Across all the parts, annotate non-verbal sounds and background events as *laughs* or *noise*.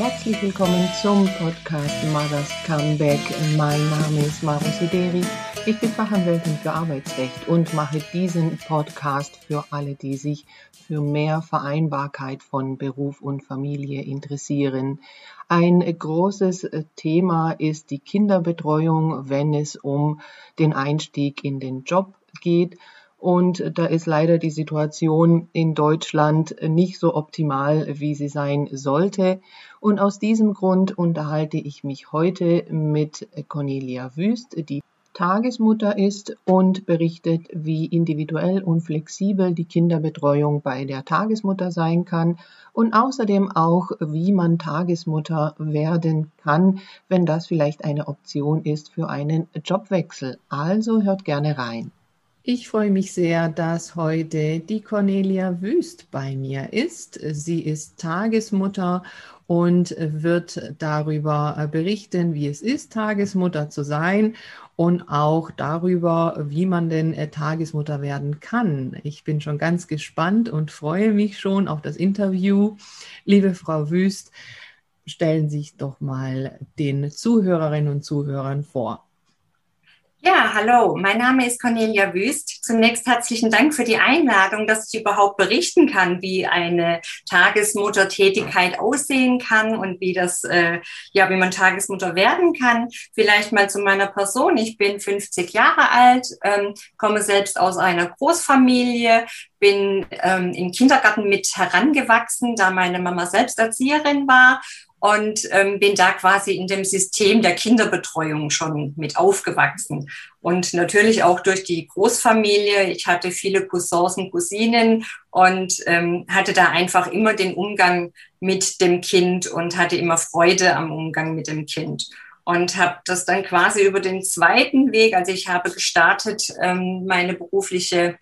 herzlich willkommen zum Podcast Mothers Comeback. Mein Name ist Maro Sideri. Ich bin Fachanwältin für Arbeitsrecht und mache diesen Podcast für alle, die sich für mehr Vereinbarkeit von Beruf und Familie interessieren. Ein großes Thema ist die Kinderbetreuung, wenn es um den Einstieg in den Job geht. Und da ist leider die Situation in Deutschland nicht so optimal, wie sie sein sollte. Und aus diesem Grund unterhalte ich mich heute mit Cornelia Wüst, die Tagesmutter ist und berichtet, wie individuell und flexibel die Kinderbetreuung bei der Tagesmutter sein kann und außerdem auch, wie man Tagesmutter werden kann, wenn das vielleicht eine Option ist für einen Jobwechsel. Also hört gerne rein. Ich freue mich sehr, dass heute die Cornelia Wüst bei mir ist. Sie ist Tagesmutter und wird darüber berichten, wie es ist, Tagesmutter zu sein und auch darüber, wie man denn äh, Tagesmutter werden kann. Ich bin schon ganz gespannt und freue mich schon auf das Interview. Liebe Frau Wüst, stellen Sie sich doch mal den Zuhörerinnen und Zuhörern vor. Ja, hallo, mein Name ist Cornelia Wüst. Zunächst herzlichen Dank für die Einladung, dass ich überhaupt berichten kann, wie eine Tagesmuttertätigkeit aussehen kann und wie das, äh, ja, wie man Tagesmutter werden kann. Vielleicht mal zu meiner Person. Ich bin 50 Jahre alt, ähm, komme selbst aus einer Großfamilie, bin ähm, im Kindergarten mit herangewachsen, da meine Mama selbst Erzieherin war und ähm, bin da quasi in dem System der Kinderbetreuung schon mit aufgewachsen. Und natürlich auch durch die Großfamilie. Ich hatte viele Cousins und Cousinen und ähm, hatte da einfach immer den Umgang mit dem Kind und hatte immer Freude am Umgang mit dem Kind. Und habe das dann quasi über den zweiten Weg, also ich habe gestartet, ähm, meine berufliche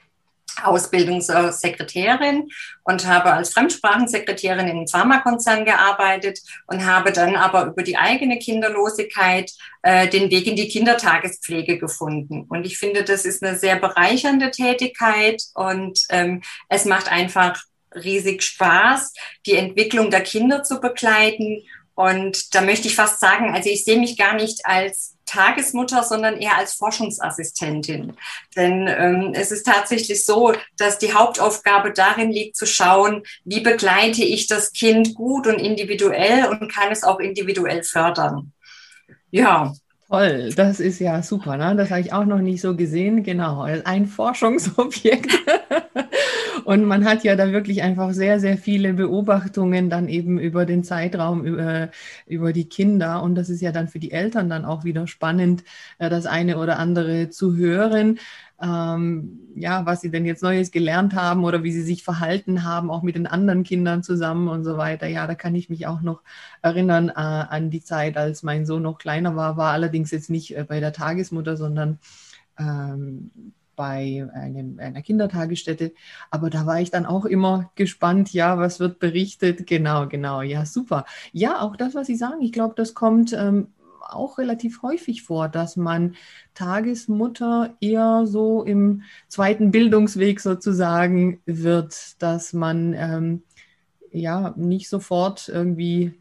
Ausbildungssekretärin und habe als Fremdsprachensekretärin in einem Pharmakonzern gearbeitet und habe dann aber über die eigene Kinderlosigkeit äh, den Weg in die Kindertagespflege gefunden. Und ich finde, das ist eine sehr bereichernde Tätigkeit und ähm, es macht einfach riesig Spaß, die Entwicklung der Kinder zu begleiten. Und da möchte ich fast sagen, also ich sehe mich gar nicht als Tagesmutter, sondern eher als Forschungsassistentin. Denn ähm, es ist tatsächlich so, dass die Hauptaufgabe darin liegt zu schauen, wie begleite ich das Kind gut und individuell und kann es auch individuell fördern. Ja. Toll, das ist ja super, ne? Das habe ich auch noch nicht so gesehen. Genau, ein Forschungsobjekt. *laughs* Und man hat ja da wirklich einfach sehr, sehr viele Beobachtungen dann eben über den Zeitraum, über, über die Kinder. Und das ist ja dann für die Eltern dann auch wieder spannend, äh, das eine oder andere zu hören. Ähm, ja, was sie denn jetzt Neues gelernt haben oder wie sie sich verhalten haben, auch mit den anderen Kindern zusammen und so weiter. Ja, da kann ich mich auch noch erinnern äh, an die Zeit, als mein Sohn noch kleiner war, war allerdings jetzt nicht äh, bei der Tagesmutter, sondern ähm, bei einem, einer Kindertagesstätte. Aber da war ich dann auch immer gespannt, ja, was wird berichtet? Genau, genau, ja, super. Ja, auch das, was Sie sagen, ich glaube, das kommt ähm, auch relativ häufig vor, dass man Tagesmutter eher so im zweiten Bildungsweg sozusagen wird, dass man ähm, ja nicht sofort irgendwie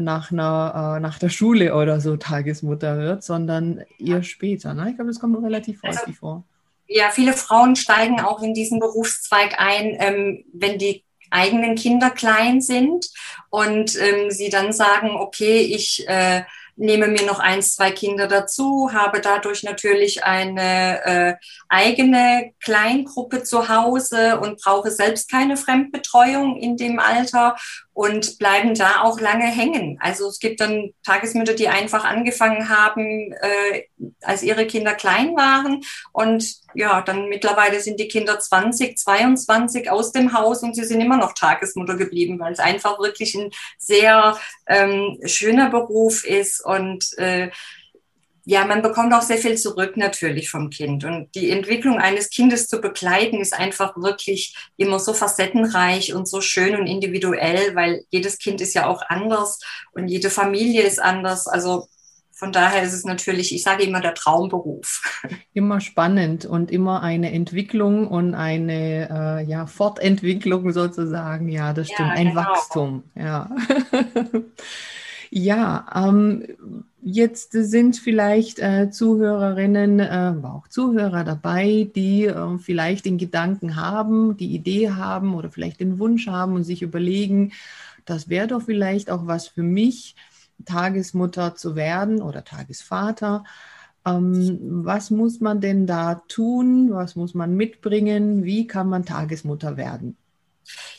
nach, einer, äh, nach der Schule oder so Tagesmutter wird, sondern eher später. Ne? Ich glaube, das kommt relativ also häufig vor ja, viele Frauen steigen auch in diesen Berufszweig ein, ähm, wenn die eigenen Kinder klein sind und ähm, sie dann sagen, okay, ich äh, nehme mir noch ein, zwei Kinder dazu, habe dadurch natürlich eine äh, eigene Kleingruppe zu Hause und brauche selbst keine Fremdbetreuung in dem Alter und bleiben da auch lange hängen. Also es gibt dann Tagesmütter, die einfach angefangen haben, äh, als ihre Kinder klein waren und ja, dann mittlerweile sind die Kinder 20, 22 aus dem Haus und sie sind immer noch Tagesmutter geblieben, weil es einfach wirklich ein sehr ähm, schöner Beruf ist und äh, ja, man bekommt auch sehr viel zurück natürlich vom Kind. Und die Entwicklung eines Kindes zu begleiten, ist einfach wirklich immer so facettenreich und so schön und individuell, weil jedes Kind ist ja auch anders und jede Familie ist anders. Also von daher ist es natürlich, ich sage immer, der Traumberuf. *laughs* Immer spannend und immer eine Entwicklung und eine äh, ja, Fortentwicklung sozusagen. Ja, das stimmt. Ja, ein genau. Wachstum. Ja. *laughs* ja, ähm, jetzt sind vielleicht äh, Zuhörerinnen, äh, aber auch Zuhörer dabei, die äh, vielleicht den Gedanken haben, die Idee haben oder vielleicht den Wunsch haben und sich überlegen, das wäre doch vielleicht auch was für mich Tagesmutter zu werden oder Tagesvater. Ähm, was muss man denn da tun? Was muss man mitbringen? Wie kann man Tagesmutter werden?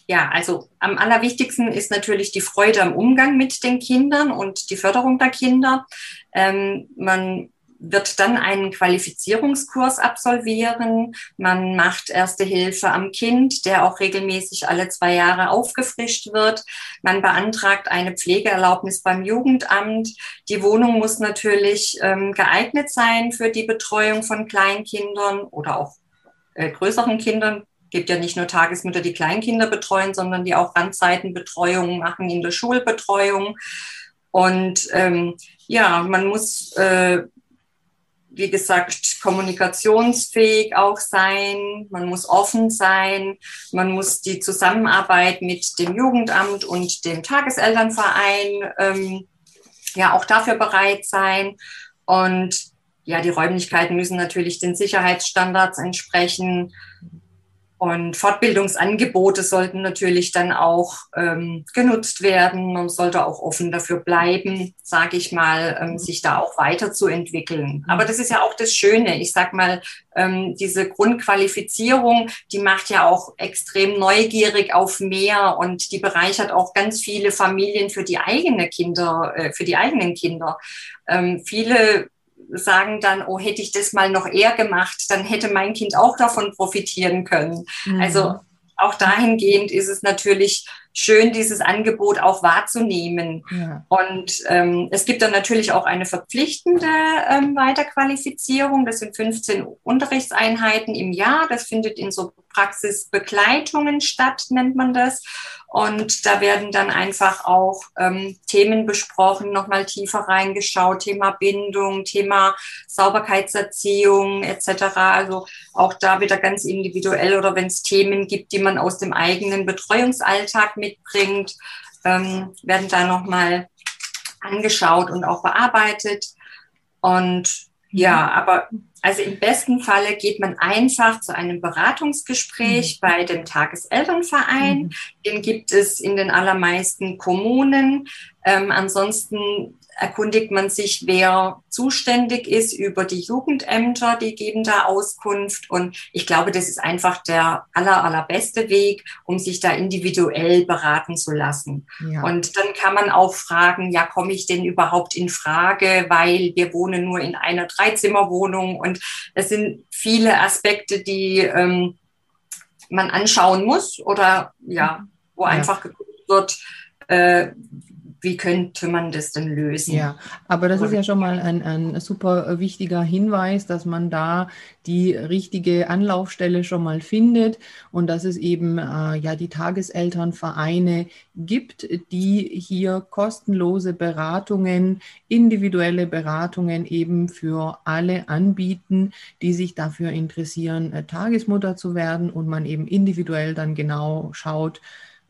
Ja, also am allerwichtigsten ist natürlich die Freude am Umgang mit den Kindern und die Förderung der Kinder. Ähm, man wird dann einen Qualifizierungskurs absolvieren. Man macht Erste Hilfe am Kind, der auch regelmäßig alle zwei Jahre aufgefrischt wird. Man beantragt eine Pflegeerlaubnis beim Jugendamt. Die Wohnung muss natürlich ähm, geeignet sein für die Betreuung von Kleinkindern oder auch äh, größeren Kindern. Gibt ja nicht nur Tagesmütter, die Kleinkinder betreuen, sondern die auch Randzeitenbetreuung machen in der Schulbetreuung. Und ähm, ja, man muss äh, wie gesagt, kommunikationsfähig auch sein, man muss offen sein, man muss die Zusammenarbeit mit dem Jugendamt und dem Tageselternverein ähm, ja auch dafür bereit sein. Und ja, die Räumlichkeiten müssen natürlich den Sicherheitsstandards entsprechen. Und Fortbildungsangebote sollten natürlich dann auch ähm, genutzt werden. Man sollte auch offen dafür bleiben, sage ich mal, ähm, mhm. sich da auch weiterzuentwickeln. Aber das ist ja auch das Schöne. Ich sag mal, ähm, diese Grundqualifizierung, die macht ja auch extrem neugierig auf mehr und die bereichert auch ganz viele Familien für die eigene Kinder, äh, für die eigenen Kinder. Ähm, viele sagen dann, oh, hätte ich das mal noch eher gemacht, dann hätte mein Kind auch davon profitieren können. Mhm. Also auch dahingehend ist es natürlich schön, dieses Angebot auch wahrzunehmen. Ja. Und ähm, es gibt dann natürlich auch eine verpflichtende ähm, Weiterqualifizierung. Das sind 15 Unterrichtseinheiten im Jahr. Das findet in so Praxisbegleitungen statt, nennt man das. Und da werden dann einfach auch ähm, Themen besprochen, nochmal tiefer reingeschaut, Thema Bindung, Thema Sauberkeitserziehung etc. Also auch da wieder ganz individuell oder wenn es Themen gibt, die man aus dem eigenen Betreuungsalltag mitbringt, ähm, werden da nochmal angeschaut und auch bearbeitet. Und ja, mhm. aber also im besten Falle geht man einfach zu einem Beratungsgespräch mhm. bei dem Tageselternverein. Mhm. Den gibt es in den allermeisten Kommunen. Ähm, ansonsten erkundigt man sich, wer zuständig ist über die Jugendämter, die geben da Auskunft. Und ich glaube, das ist einfach der aller, allerbeste Weg, um sich da individuell beraten zu lassen. Ja. Und dann kann man auch fragen, ja, komme ich denn überhaupt in Frage, weil wir wohnen nur in einer Dreizimmerwohnung. Und es sind viele Aspekte, die ähm, man anschauen muss oder ja, wo ja. einfach geguckt wird, äh, wie könnte man das denn lösen? Ja, aber das ist ja schon mal ein, ein super wichtiger Hinweis, dass man da die richtige Anlaufstelle schon mal findet und dass es eben äh, ja die Tageselternvereine gibt, die hier kostenlose Beratungen, individuelle Beratungen eben für alle anbieten, die sich dafür interessieren, äh, Tagesmutter zu werden und man eben individuell dann genau schaut,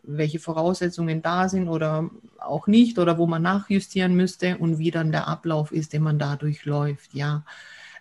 welche Voraussetzungen da sind oder auch nicht oder wo man nachjustieren müsste und wie dann der Ablauf ist, den man da durchläuft. Ja.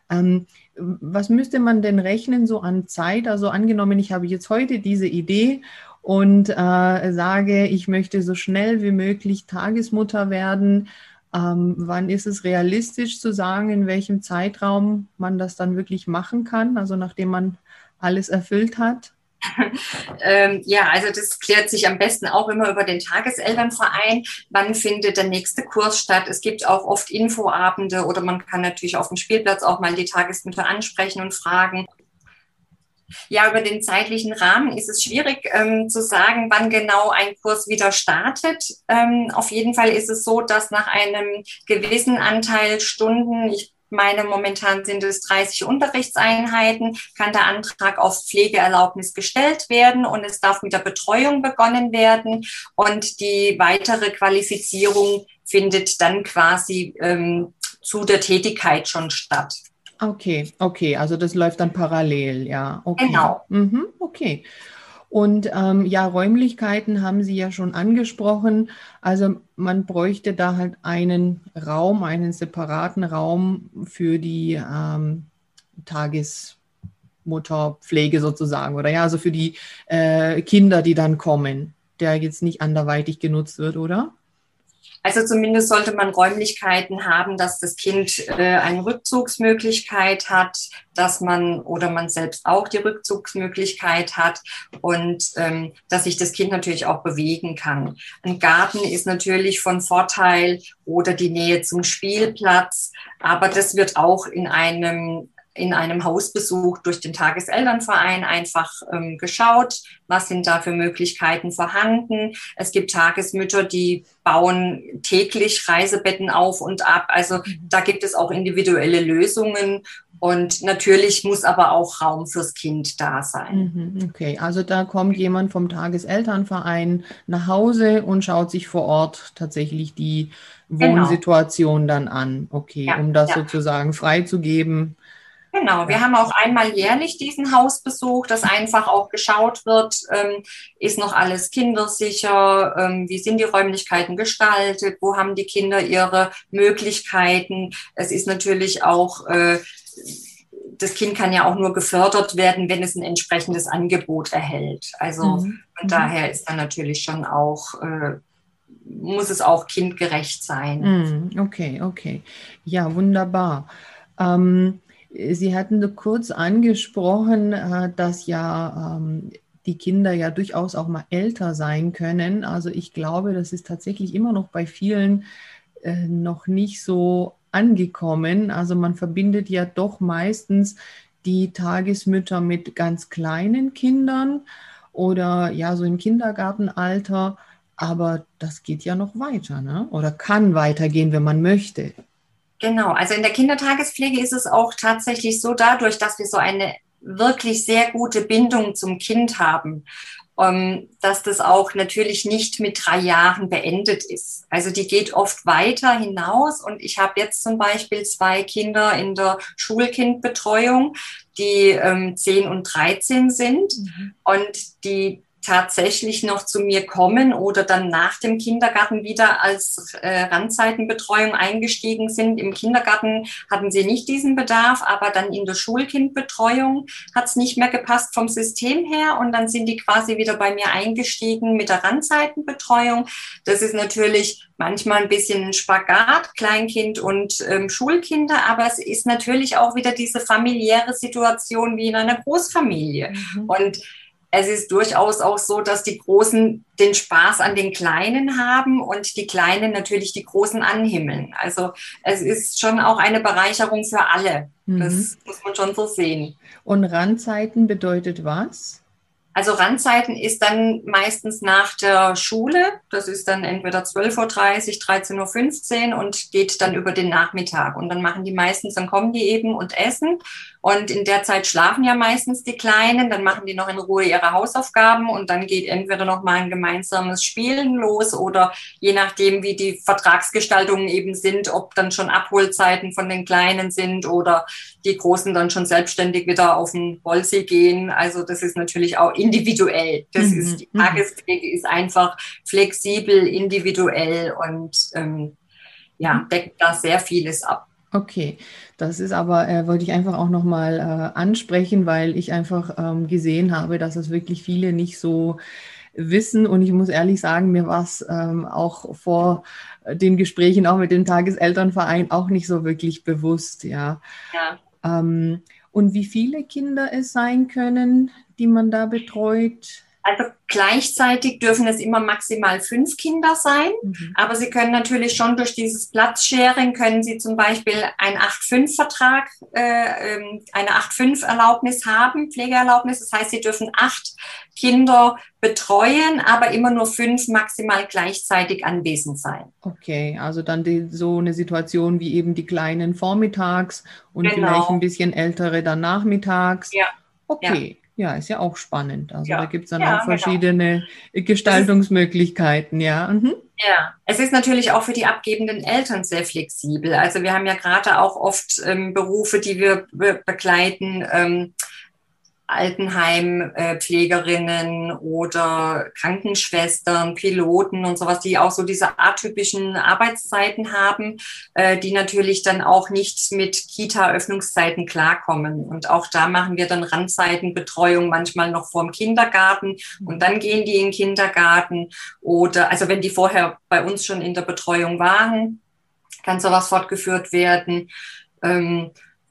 Ähm, was müsste man denn rechnen so an Zeit? Also angenommen, ich habe jetzt heute diese Idee und äh, sage, ich möchte so schnell wie möglich Tagesmutter werden. Ähm, wann ist es realistisch zu sagen, in welchem Zeitraum man das dann wirklich machen kann? Also nachdem man alles erfüllt hat? *laughs* ähm, ja, also das klärt sich am besten auch immer über den Tageselternverein. Wann findet der nächste Kurs statt? Es gibt auch oft Infoabende oder man kann natürlich auf dem Spielplatz auch mal die Tagesmütter ansprechen und fragen. Ja, über den zeitlichen Rahmen ist es schwierig ähm, zu sagen, wann genau ein Kurs wieder startet. Ähm, auf jeden Fall ist es so, dass nach einem gewissen Anteil Stunden, ich meine, momentan sind es 30 Unterrichtseinheiten, kann der Antrag auf Pflegeerlaubnis gestellt werden und es darf mit der Betreuung begonnen werden und die weitere Qualifizierung findet dann quasi ähm, zu der Tätigkeit schon statt. Okay, okay, also das läuft dann parallel, ja. Okay. Genau. Mhm, okay. Und ähm, ja, Räumlichkeiten haben Sie ja schon angesprochen. Also man bräuchte da halt einen Raum, einen separaten Raum für die ähm, Tagesmutterpflege sozusagen oder ja, also für die äh, Kinder, die dann kommen, der jetzt nicht anderweitig genutzt wird, oder? Also zumindest sollte man Räumlichkeiten haben, dass das Kind äh, eine Rückzugsmöglichkeit hat, dass man oder man selbst auch die Rückzugsmöglichkeit hat und ähm, dass sich das Kind natürlich auch bewegen kann. Ein Garten ist natürlich von Vorteil oder die Nähe zum Spielplatz, aber das wird auch in einem in einem Hausbesuch durch den Tageselternverein einfach ähm, geschaut, was sind da für Möglichkeiten vorhanden. Es gibt Tagesmütter, die bauen täglich Reisebetten auf und ab. Also mhm. da gibt es auch individuelle Lösungen. Und natürlich muss aber auch Raum fürs Kind da sein. Mhm, okay, also da kommt jemand vom Tageselternverein nach Hause und schaut sich vor Ort tatsächlich die genau. Wohnsituation genau. dann an. Okay, ja, um das ja. sozusagen freizugeben Genau, wir haben auch einmal jährlich diesen Hausbesuch, dass einfach auch geschaut wird, ähm, ist noch alles kindersicher, ähm, wie sind die Räumlichkeiten gestaltet, wo haben die Kinder ihre Möglichkeiten. Es ist natürlich auch, äh, das Kind kann ja auch nur gefördert werden, wenn es ein entsprechendes Angebot erhält. Also mhm. von mhm. daher ist dann natürlich schon auch, äh, muss es auch kindgerecht sein. Mhm. Okay, okay. Ja, wunderbar. Ähm, Sie hatten so kurz angesprochen, äh, dass ja ähm, die Kinder ja durchaus auch mal älter sein können. Also ich glaube, das ist tatsächlich immer noch bei vielen äh, noch nicht so angekommen. Also man verbindet ja doch meistens die Tagesmütter mit ganz kleinen Kindern oder ja so im Kindergartenalter. Aber das geht ja noch weiter, ne? Oder kann weitergehen, wenn man möchte. Genau, also in der Kindertagespflege ist es auch tatsächlich so, dadurch, dass wir so eine wirklich sehr gute Bindung zum Kind haben, ähm, dass das auch natürlich nicht mit drei Jahren beendet ist. Also die geht oft weiter hinaus und ich habe jetzt zum Beispiel zwei Kinder in der Schulkindbetreuung, die ähm, 10 und 13 sind mhm. und die tatsächlich noch zu mir kommen oder dann nach dem Kindergarten wieder als äh, Randzeitenbetreuung eingestiegen sind. Im Kindergarten hatten sie nicht diesen Bedarf, aber dann in der Schulkindbetreuung hat es nicht mehr gepasst vom System her und dann sind die quasi wieder bei mir eingestiegen mit der Randzeitenbetreuung. Das ist natürlich manchmal ein bisschen ein Spagat, Kleinkind und ähm, Schulkinder, aber es ist natürlich auch wieder diese familiäre Situation wie in einer Großfamilie. Mhm. Und es ist durchaus auch so, dass die Großen den Spaß an den Kleinen haben und die Kleinen natürlich die Großen anhimmeln. Also es ist schon auch eine Bereicherung für alle. Mhm. Das muss man schon so sehen. Und Randzeiten bedeutet was? Also Randzeiten ist dann meistens nach der Schule. Das ist dann entweder 12.30 Uhr, 13.15 Uhr und geht dann über den Nachmittag. Und dann machen die meistens, dann kommen die eben und essen. Und in der Zeit schlafen ja meistens die Kleinen. Dann machen die noch in Ruhe ihre Hausaufgaben und dann geht entweder noch mal ein gemeinsames Spielen los oder je nachdem, wie die Vertragsgestaltungen eben sind, ob dann schon Abholzeiten von den Kleinen sind oder die Großen dann schon selbstständig wieder auf den Bolzi gehen. Also das ist natürlich auch individuell. Das mhm. ist, die mhm. Tagespflege ist einfach flexibel, individuell und ähm, ja, deckt da sehr vieles ab. Okay, das ist aber, äh, wollte ich einfach auch nochmal äh, ansprechen, weil ich einfach ähm, gesehen habe, dass es wirklich viele nicht so wissen. Und ich muss ehrlich sagen, mir war es ähm, auch vor den Gesprächen auch mit dem Tageselternverein auch nicht so wirklich bewusst, ja. ja. Ähm, und wie viele Kinder es sein können, die man da betreut? Also gleichzeitig dürfen es immer maximal fünf Kinder sein, mhm. aber Sie können natürlich schon durch dieses Platzsharing, können Sie zum Beispiel einen 8-5-Vertrag, äh, ähm, eine 8-5-Erlaubnis haben, Pflegeerlaubnis. Das heißt, Sie dürfen acht Kinder betreuen, aber immer nur fünf maximal gleichzeitig anwesend sein. Okay, also dann die, so eine Situation wie eben die kleinen vormittags und genau. vielleicht ein bisschen ältere dann nachmittags. Ja. Okay. Ja. Ja, ist ja auch spannend. Also ja. da gibt es dann ja, auch genau. verschiedene genau. Gestaltungsmöglichkeiten, ja. Mhm. Ja, es ist natürlich auch für die abgebenden Eltern sehr flexibel. Also wir haben ja gerade auch oft ähm, Berufe, die wir be begleiten. Ähm, Altenheimpflegerinnen oder Krankenschwestern, Piloten und sowas, die auch so diese atypischen Arbeitszeiten haben, äh, die natürlich dann auch nicht mit Kita-Öffnungszeiten klarkommen. Und auch da machen wir dann Randzeitenbetreuung manchmal noch vorm Kindergarten und dann gehen die in den Kindergarten oder, also wenn die vorher bei uns schon in der Betreuung waren, kann sowas fortgeführt werden.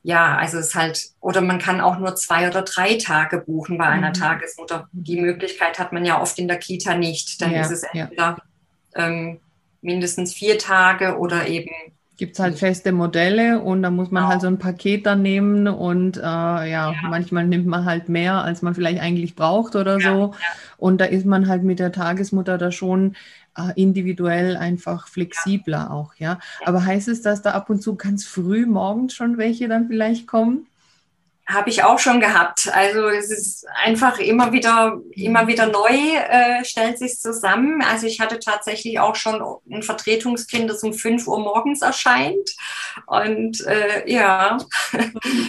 Ja, also es ist halt, oder man kann auch nur zwei oder drei Tage buchen bei einer mhm. Tagesmutter. Die Möglichkeit hat man ja oft in der Kita nicht. Dann ja, ist es entweder ja. ähm, mindestens vier Tage oder eben. Gibt es halt feste Modelle und da muss man genau. halt so ein Paket dann nehmen und äh, ja, ja, manchmal nimmt man halt mehr, als man vielleicht eigentlich braucht oder so. Und da ist man halt mit der Tagesmutter da schon individuell einfach flexibler auch, ja. Aber heißt es, dass da ab und zu ganz früh morgens schon welche dann vielleicht kommen? Habe ich auch schon gehabt. Also es ist einfach immer wieder, immer wieder neu, äh, stellt sich zusammen. Also ich hatte tatsächlich auch schon ein Vertretungskind, das um 5 Uhr morgens erscheint. Und äh, ja, *laughs*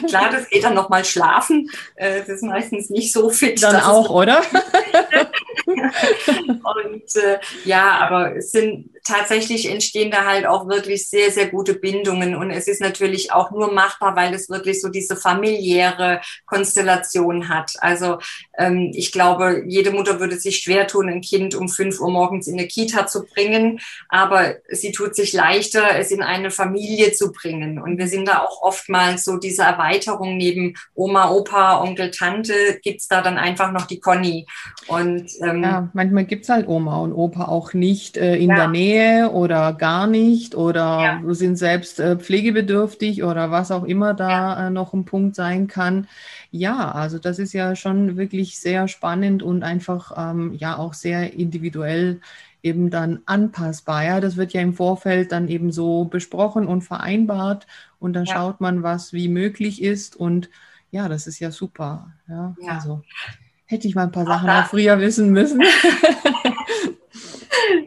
klar, das geht dann nochmal schlafen. Äh, das ist meistens nicht so fit. Dann auch, oder? *laughs* und äh, ja, aber es sind tatsächlich entstehen da halt auch wirklich sehr, sehr gute Bindungen. Und es ist natürlich auch nur machbar, weil es wirklich so diese familiäre Konstellation hat. Also ähm, ich glaube, jede Mutter würde sich schwer tun, ein Kind um fünf Uhr morgens in eine Kita zu bringen. Aber sie tut sich leichter, es in eine Familie zu bringen. Und wir sind da auch oftmals so diese Erweiterung neben Oma, Opa, Onkel, Tante, gibt's da dann einfach noch die Conny. Und ähm, ja, manchmal gibt's halt Oma und Opa auch nicht äh, in ja. der Nähe oder gar nicht oder ja. sind selbst äh, pflegebedürftig oder was auch immer da äh, noch ein Punkt sein kann. Ja, also das ist ja schon wirklich sehr spannend und einfach ähm, ja auch sehr individuell eben dann anpassbar. Ja, das wird ja im Vorfeld dann eben so besprochen und vereinbart und dann ja. schaut man, was wie möglich ist und ja, das ist ja super. Ja, ja. also hätte ich mal ein paar Sachen auch früher wissen müssen. *laughs*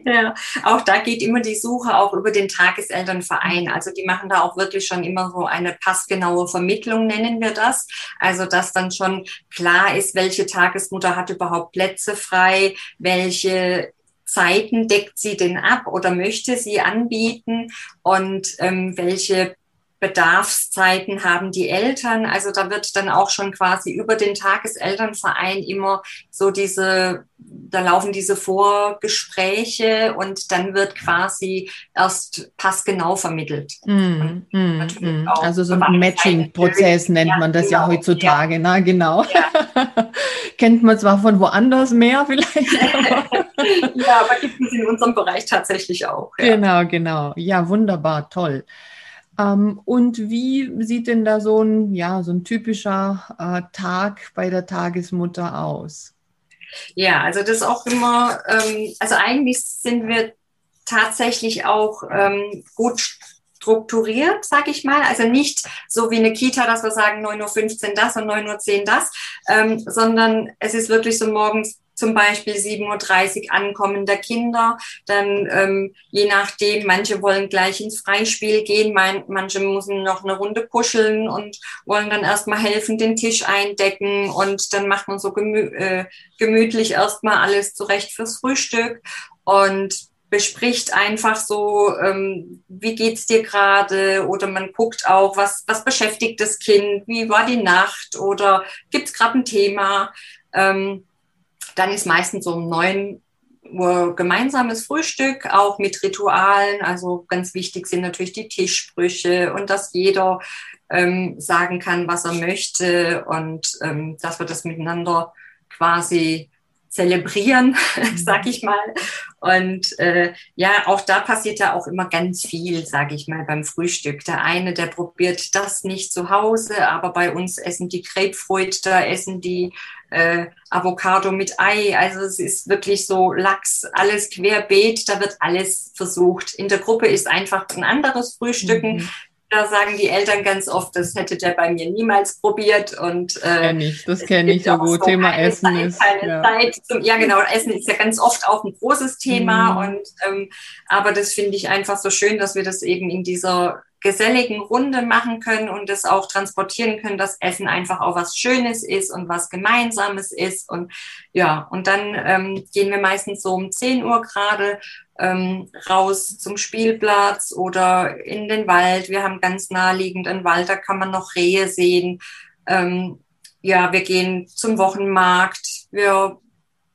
*laughs* ja, auch da geht immer die Suche auch über den Tageselternverein. Also die machen da auch wirklich schon immer so eine passgenaue Vermittlung, nennen wir das. Also dass dann schon klar ist, welche Tagesmutter hat überhaupt Plätze frei, welche Zeiten deckt sie denn ab oder möchte sie anbieten und ähm, welche Bedarfszeiten haben die Eltern. Also da wird dann auch schon quasi über den Tageselternverein immer so diese, da laufen diese Vorgespräche und dann wird quasi erst passgenau vermittelt. Mm, mm, mm. Also so ein Matching-Prozess nennt ja, man das genau, ja heutzutage, ja. na genau. Ja. Kennt man zwar von woanders mehr vielleicht. *laughs* ja, aber gibt es in unserem Bereich tatsächlich auch. Genau, genau. Ja, wunderbar, toll. Ähm, und wie sieht denn da so ein, ja, so ein typischer äh, Tag bei der Tagesmutter aus? Ja, also das ist auch immer, ähm, also eigentlich sind wir tatsächlich auch ähm, gut strukturiert, sag ich mal. Also nicht so wie eine Kita, dass wir sagen 9.15 Uhr das und 9.10 Uhr das, ähm, sondern es ist wirklich so morgens zum Beispiel 7.30 Uhr Ankommen der Kinder. Dann ähm, je nachdem, manche wollen gleich ins Freispiel gehen, mein, manche müssen noch eine Runde kuscheln und wollen dann erstmal helfen, den Tisch eindecken und dann macht man so gemü äh, gemütlich erstmal alles zurecht fürs Frühstück und bespricht einfach so, ähm, wie geht's dir gerade oder man guckt auch, was, was beschäftigt das Kind, wie war die Nacht oder gibt's gerade ein Thema. Ähm, dann ist meistens um neun Uhr gemeinsames Frühstück, auch mit Ritualen. Also ganz wichtig sind natürlich die Tischsprüche und dass jeder ähm, sagen kann, was er möchte und ähm, dass wir das miteinander quasi zelebrieren, *laughs* sag ich mal. Und äh, ja, auch da passiert ja auch immer ganz viel, sag ich mal, beim Frühstück. Der eine, der probiert das nicht zu Hause, aber bei uns essen die Grapefruit, da essen die äh, Avocado mit Ei. Also es ist wirklich so Lachs, alles querbeet, da wird alles versucht. In der Gruppe ist einfach ein anderes Frühstücken. Mhm. Da sagen die Eltern ganz oft, das hätte der bei mir niemals probiert. Und, äh, kenn ich, das kenne ich so gut. So Thema Essen Zeit, ist. Ja. Zeit zum, ja, genau, Essen ist ja ganz oft auch ein großes Thema. Mhm. Und ähm, aber das finde ich einfach so schön, dass wir das eben in dieser geselligen Runde machen können und es auch transportieren können, dass Essen einfach auch was Schönes ist und was Gemeinsames ist. Und ja, und dann ähm, gehen wir meistens so um 10 Uhr gerade ähm, raus zum Spielplatz oder in den Wald. Wir haben ganz naheliegend einen Wald, da kann man noch Rehe sehen. Ähm, ja, wir gehen zum Wochenmarkt. Wir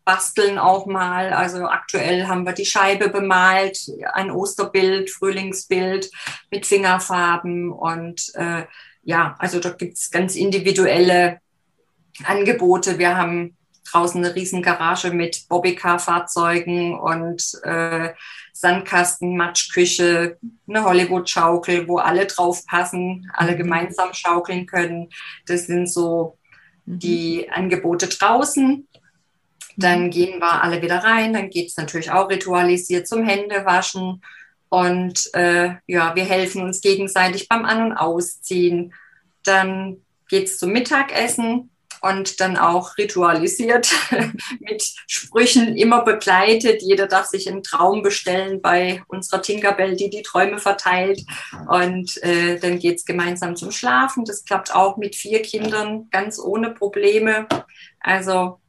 basteln auch mal. Also aktuell haben wir die Scheibe bemalt, ein Osterbild, Frühlingsbild mit Fingerfarben und äh, ja, also da gibt's ganz individuelle Angebote. Wir haben draußen eine riesen Garage mit Bobbycar-Fahrzeugen und äh, Sandkasten, Matschküche, eine Hollywood-Schaukel, wo alle drauf passen, alle mhm. gemeinsam schaukeln können. Das sind so mhm. die Angebote draußen. Dann gehen wir alle wieder rein. Dann geht es natürlich auch ritualisiert zum Händewaschen. Und äh, ja, wir helfen uns gegenseitig beim An- und Ausziehen. Dann geht es zum Mittagessen und dann auch ritualisiert *laughs* mit Sprüchen immer begleitet. Jeder darf sich einen Traum bestellen bei unserer Tinkerbell, die die Träume verteilt. Und äh, dann geht es gemeinsam zum Schlafen. Das klappt auch mit vier Kindern ganz ohne Probleme. Also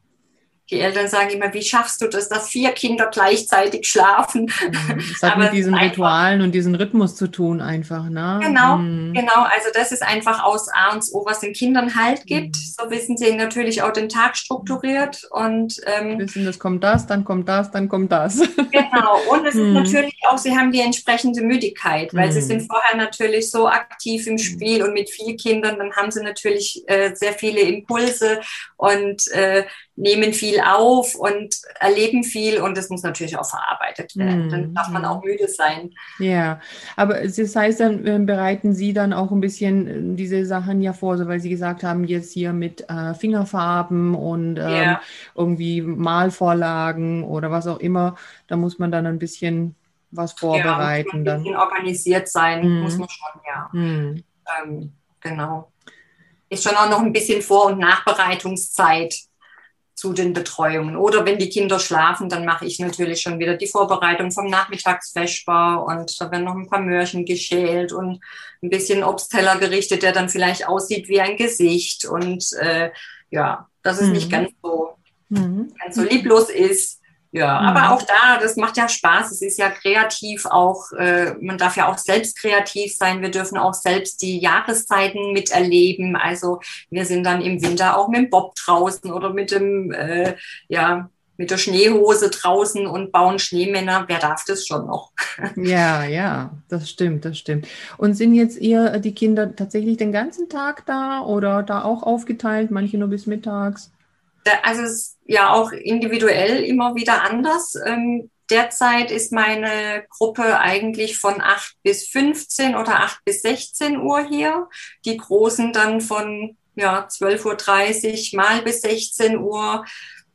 die Eltern sagen immer, wie schaffst du das, dass vier Kinder gleichzeitig schlafen? Mhm. Das hat Aber mit diesen Ritualen und diesen Rhythmus zu tun einfach, ne? Genau, mhm. genau. Also das ist einfach aus A und O, was den Kindern Halt gibt. Mhm. So wissen sie natürlich auch den Tag strukturiert und ähm, wissen, das kommt das, dann kommt das, dann kommt das. *laughs* Genau. Und es ist mhm. natürlich auch, sie haben die entsprechende Müdigkeit, weil sie mhm. sind vorher natürlich so aktiv im Spiel und mit vier Kindern, dann haben sie natürlich äh, sehr viele Impulse und äh, nehmen viel auf und erleben viel und das muss natürlich auch verarbeitet werden. Mm. Dann darf man auch müde sein. Ja, aber das heißt, dann äh, bereiten Sie dann auch ein bisschen äh, diese Sachen ja vor, so weil Sie gesagt haben, jetzt hier mit äh, Fingerfarben und ähm, yeah. irgendwie Malvorlagen oder was auch immer, da muss man dann ein bisschen was vorbereiten. Ja, ein bisschen dann. organisiert sein, mm. muss man schon, ja. Mm. Ähm, genau. Ist schon auch noch ein bisschen Vor- und Nachbereitungszeit zu den Betreuungen. Oder wenn die Kinder schlafen, dann mache ich natürlich schon wieder die Vorbereitung vom Nachmittagsfeschbar und da werden noch ein paar Möhrchen geschält und ein bisschen Obstteller gerichtet, der dann vielleicht aussieht wie ein Gesicht und äh, ja, dass es mhm. nicht ganz so, mhm. ganz so lieblos ist. Ja, mhm. aber auch da, das macht ja Spaß. Es ist ja kreativ auch, äh, man darf ja auch selbst kreativ sein. Wir dürfen auch selbst die Jahreszeiten miterleben. Also wir sind dann im Winter auch mit dem Bob draußen oder mit dem, äh, ja, mit der Schneehose draußen und bauen Schneemänner. Wer darf das schon noch? *laughs* Ja, ja, das stimmt, das stimmt. Und sind jetzt eher die Kinder tatsächlich den ganzen Tag da oder da auch aufgeteilt, manche nur bis mittags? Also es ist ja auch individuell immer wieder anders. Ähm, derzeit ist meine Gruppe eigentlich von 8 bis 15 oder 8 bis 16 Uhr hier. Die Großen dann von ja, 12.30 Uhr mal bis 16 Uhr,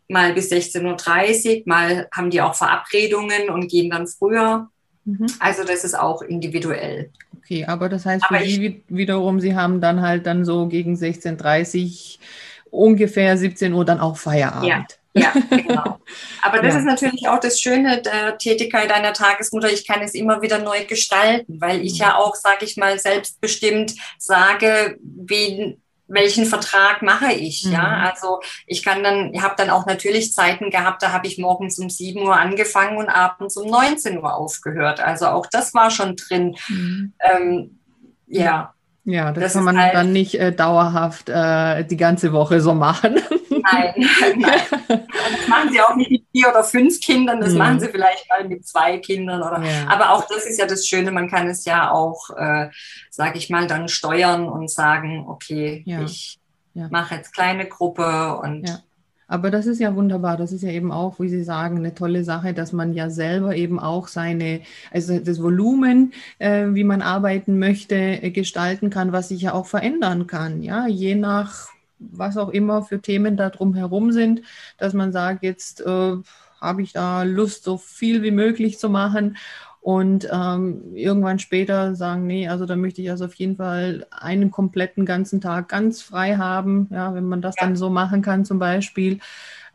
mal bis 16.30 Uhr, mal haben die auch Verabredungen und gehen dann früher. Mhm. Also das ist auch individuell. Okay, aber das heißt für aber Sie wiederum, Sie haben dann halt dann so gegen 16.30 Uhr ungefähr 17 Uhr dann auch Feierabend. Ja. Ja, genau. Aber das *laughs* ja. ist natürlich auch das Schöne der Tätigkeit einer Tagesmutter. Ich kann es immer wieder neu gestalten, weil ich ja auch, sage ich mal, selbstbestimmt sage, wen, welchen Vertrag mache ich. Mhm. Ja, also ich kann dann, ich habe dann auch natürlich Zeiten gehabt, da habe ich morgens um 7 Uhr angefangen und abends um 19 Uhr aufgehört. Also auch das war schon drin. Mhm. Ähm, ja. Ja, das, das kann man halt, dann nicht äh, dauerhaft äh, die ganze Woche so machen. Nein, *laughs* nein. Das machen sie auch nicht mit vier oder fünf Kindern, das mhm. machen sie vielleicht mal mit zwei Kindern. Oder, ja. Aber auch das ist ja das Schöne, man kann es ja auch, äh, sage ich mal, dann steuern und sagen, okay, ja. ich ja. mache jetzt kleine Gruppe und aber das ist ja wunderbar. Das ist ja eben auch, wie Sie sagen, eine tolle Sache, dass man ja selber eben auch seine, also das Volumen, äh, wie man arbeiten möchte, äh, gestalten kann, was sich ja auch verändern kann. Ja, je nach was auch immer für Themen da drum herum sind, dass man sagt, jetzt äh, habe ich da Lust, so viel wie möglich zu machen und ähm, irgendwann später sagen, nee, also da möchte ich also auf jeden Fall einen kompletten ganzen Tag ganz frei haben, ja, wenn man das ja. dann so machen kann zum Beispiel.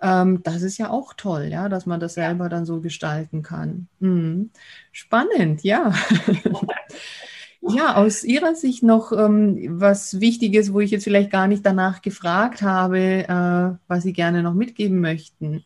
Ähm, das ist ja auch toll, ja, dass man das selber ja. dann so gestalten kann. Mhm. Spannend, ja. *laughs* Ja, aus Ihrer Sicht noch ähm, was Wichtiges, wo ich jetzt vielleicht gar nicht danach gefragt habe, äh, was Sie gerne noch mitgeben möchten.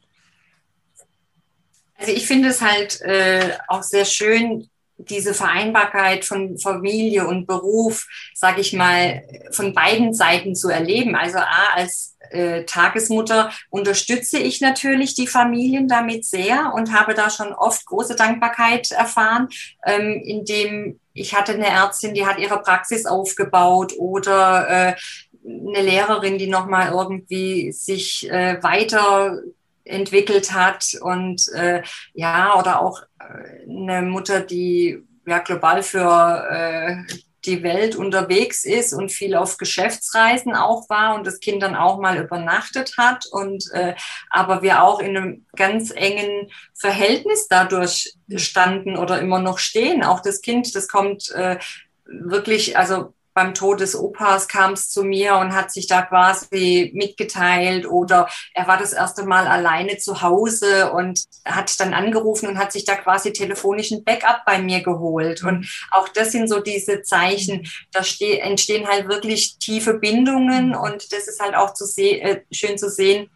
Also ich finde es halt äh, auch sehr schön, diese Vereinbarkeit von Familie und Beruf, sage ich mal, von beiden Seiten zu erleben. Also A, als äh, Tagesmutter unterstütze ich natürlich die Familien damit sehr und habe da schon oft große Dankbarkeit erfahren, ähm, indem ich hatte eine Ärztin, die hat ihre Praxis aufgebaut oder äh, eine Lehrerin, die nochmal irgendwie sich äh, weiter entwickelt hat und äh, ja, oder auch äh, eine Mutter, die ja global für äh, die Welt unterwegs ist und viel auf Geschäftsreisen auch war und das Kind dann auch mal übernachtet hat und äh, aber wir auch in einem ganz engen Verhältnis dadurch standen oder immer noch stehen. Auch das Kind, das kommt äh, wirklich, also beim Tod des Opas kam es zu mir und hat sich da quasi mitgeteilt oder er war das erste Mal alleine zu Hause und hat dann angerufen und hat sich da quasi telefonischen Backup bei mir geholt. Und auch das sind so diese Zeichen, da entstehen halt wirklich tiefe Bindungen und das ist halt auch zu äh, schön zu sehen,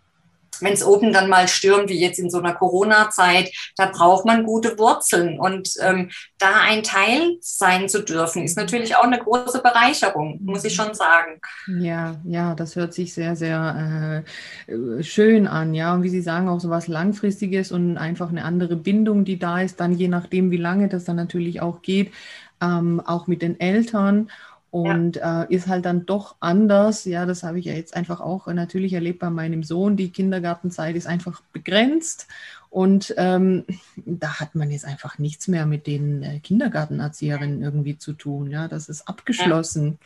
wenn es oben dann mal stürmt, wie jetzt in so einer Corona-Zeit, da braucht man gute Wurzeln. Und ähm, da ein Teil sein zu dürfen, ist natürlich auch eine große Bereicherung, muss ich schon sagen. Ja, ja, das hört sich sehr, sehr äh, schön an, ja. Und wie Sie sagen, auch so was Langfristiges und einfach eine andere Bindung, die da ist, dann je nachdem, wie lange das dann natürlich auch geht, ähm, auch mit den Eltern und ja. äh, ist halt dann doch anders. Ja, das habe ich ja jetzt einfach auch natürlich erlebt bei meinem Sohn. Die Kindergartenzeit ist einfach begrenzt und ähm, da hat man jetzt einfach nichts mehr mit den äh, Kindergartenerzieherinnen irgendwie zu tun. Ja, das ist abgeschlossen.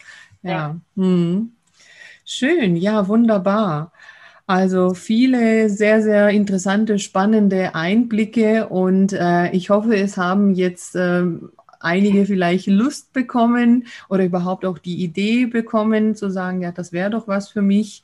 Ja. ja. Hm. Schön, ja, wunderbar. Also viele sehr, sehr interessante, spannende Einblicke und äh, ich hoffe, es haben jetzt äh, einige vielleicht Lust bekommen oder überhaupt auch die Idee bekommen, zu sagen, ja, das wäre doch was für mich.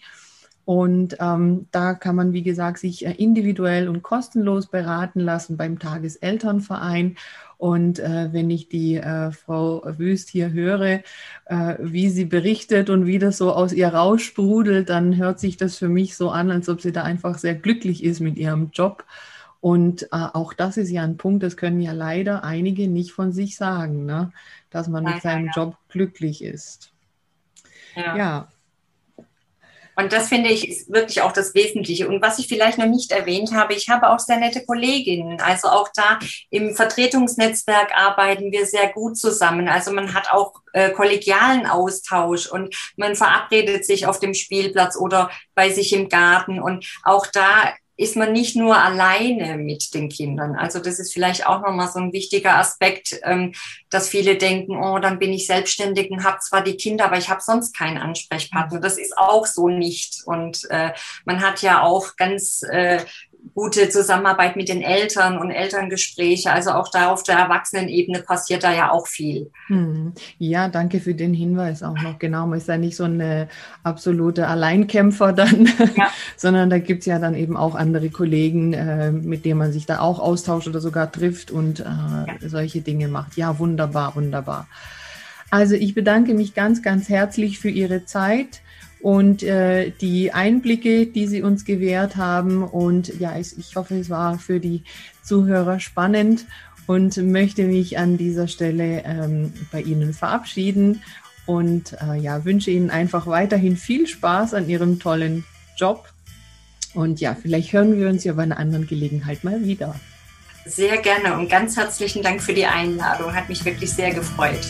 Und ähm, da kann man, wie gesagt, sich äh, individuell und kostenlos beraten lassen beim Tageselternverein. Und äh, wenn ich die äh, Frau Wüst hier höre, äh, wie sie berichtet und wie das so aus ihr raussprudelt, dann hört sich das für mich so an, als ob sie da einfach sehr glücklich ist mit ihrem Job und äh, auch das ist ja ein Punkt, das können ja leider einige nicht von sich sagen, ne? dass man mit seinem Job glücklich ist. Ja. ja. Und das finde ich ist wirklich auch das Wesentliche. Und was ich vielleicht noch nicht erwähnt habe, ich habe auch sehr nette Kolleginnen. Also auch da im Vertretungsnetzwerk arbeiten wir sehr gut zusammen. Also man hat auch äh, kollegialen Austausch und man verabredet sich auf dem Spielplatz oder bei sich im Garten. Und auch da ist man nicht nur alleine mit den Kindern. Also das ist vielleicht auch nochmal so ein wichtiger Aspekt, ähm, dass viele denken, oh, dann bin ich selbstständig und habe zwar die Kinder, aber ich habe sonst keinen Ansprechpartner. Das ist auch so nicht. Und äh, man hat ja auch ganz äh, gute Zusammenarbeit mit den Eltern und Elterngespräche. Also auch da auf der Erwachsenenebene passiert da ja auch viel. Hm. Ja, danke für den Hinweis auch noch. Genau, man ist ja nicht so eine absolute Alleinkämpfer dann, ja. *laughs* sondern da gibt es ja dann eben auch andere Kollegen, äh, mit denen man sich da auch austauscht oder sogar trifft und äh, ja. solche Dinge macht. Ja, wunderbar, wunderbar. Also ich bedanke mich ganz, ganz herzlich für Ihre Zeit und äh, die Einblicke, die Sie uns gewährt haben. Und ja, ich, ich hoffe, es war für die Zuhörer spannend und möchte mich an dieser Stelle ähm, bei Ihnen verabschieden und äh, ja, wünsche Ihnen einfach weiterhin viel Spaß an Ihrem tollen Job. Und ja, vielleicht hören wir uns ja bei einer anderen Gelegenheit mal wieder. Sehr gerne und ganz herzlichen Dank für die Einladung. Hat mich wirklich sehr gefreut.